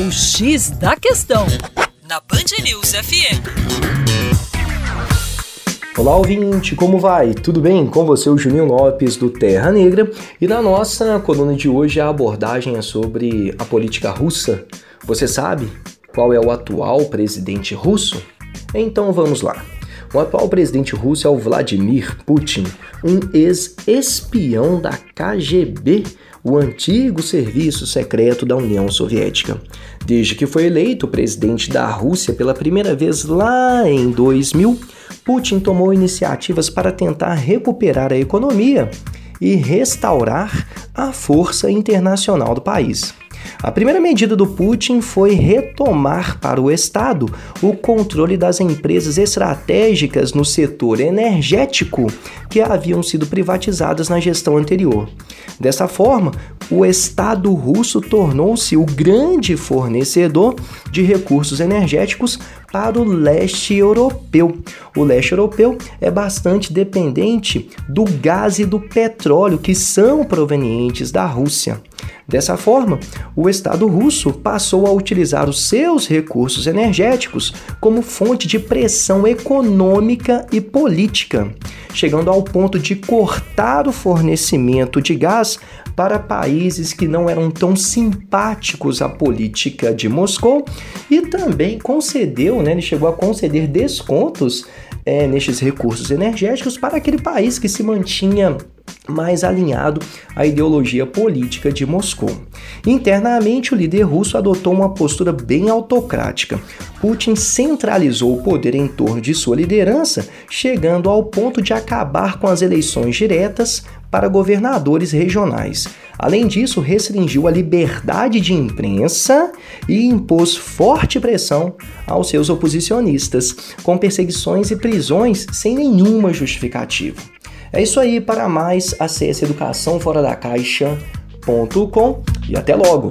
O X da Questão, na Band News FM. Olá, ouvinte, como vai? Tudo bem? Com você, o Juninho Lopes, do Terra Negra. E na nossa coluna de hoje, a abordagem é sobre a política russa. Você sabe qual é o atual presidente russo? Então vamos lá. O atual presidente russo é o Vladimir Putin, um ex-espião da KGB o antigo serviço secreto da União Soviética. Desde que foi eleito presidente da Rússia pela primeira vez lá em 2000, Putin tomou iniciativas para tentar recuperar a economia e restaurar a força internacional do país. A primeira medida do Putin foi retomar para o Estado o controle das empresas estratégicas no setor energético que haviam sido privatizadas na gestão anterior. Dessa forma, o Estado russo tornou-se o grande fornecedor de recursos energéticos para o leste europeu. O leste europeu é bastante dependente do gás e do petróleo que são provenientes da Rússia. Dessa forma, o Estado russo passou a utilizar os seus recursos energéticos como fonte de pressão econômica e política, chegando ao ponto de cortar o fornecimento de gás para países que não eram tão simpáticos à política de Moscou e também concedeu, né, ele chegou a conceder descontos é, nestes recursos energéticos para aquele país que se mantinha mais alinhado à ideologia política de Moscou. Internamente, o líder russo adotou uma postura bem autocrática. Putin centralizou o poder em torno de sua liderança, chegando ao ponto de acabar com as eleições diretas para governadores regionais. Além disso, restringiu a liberdade de imprensa e impôs forte pressão aos seus oposicionistas, com perseguições e prisões sem nenhuma justificativa. É isso aí, para mais, acesse educaçãoforadacaixa.com e até logo!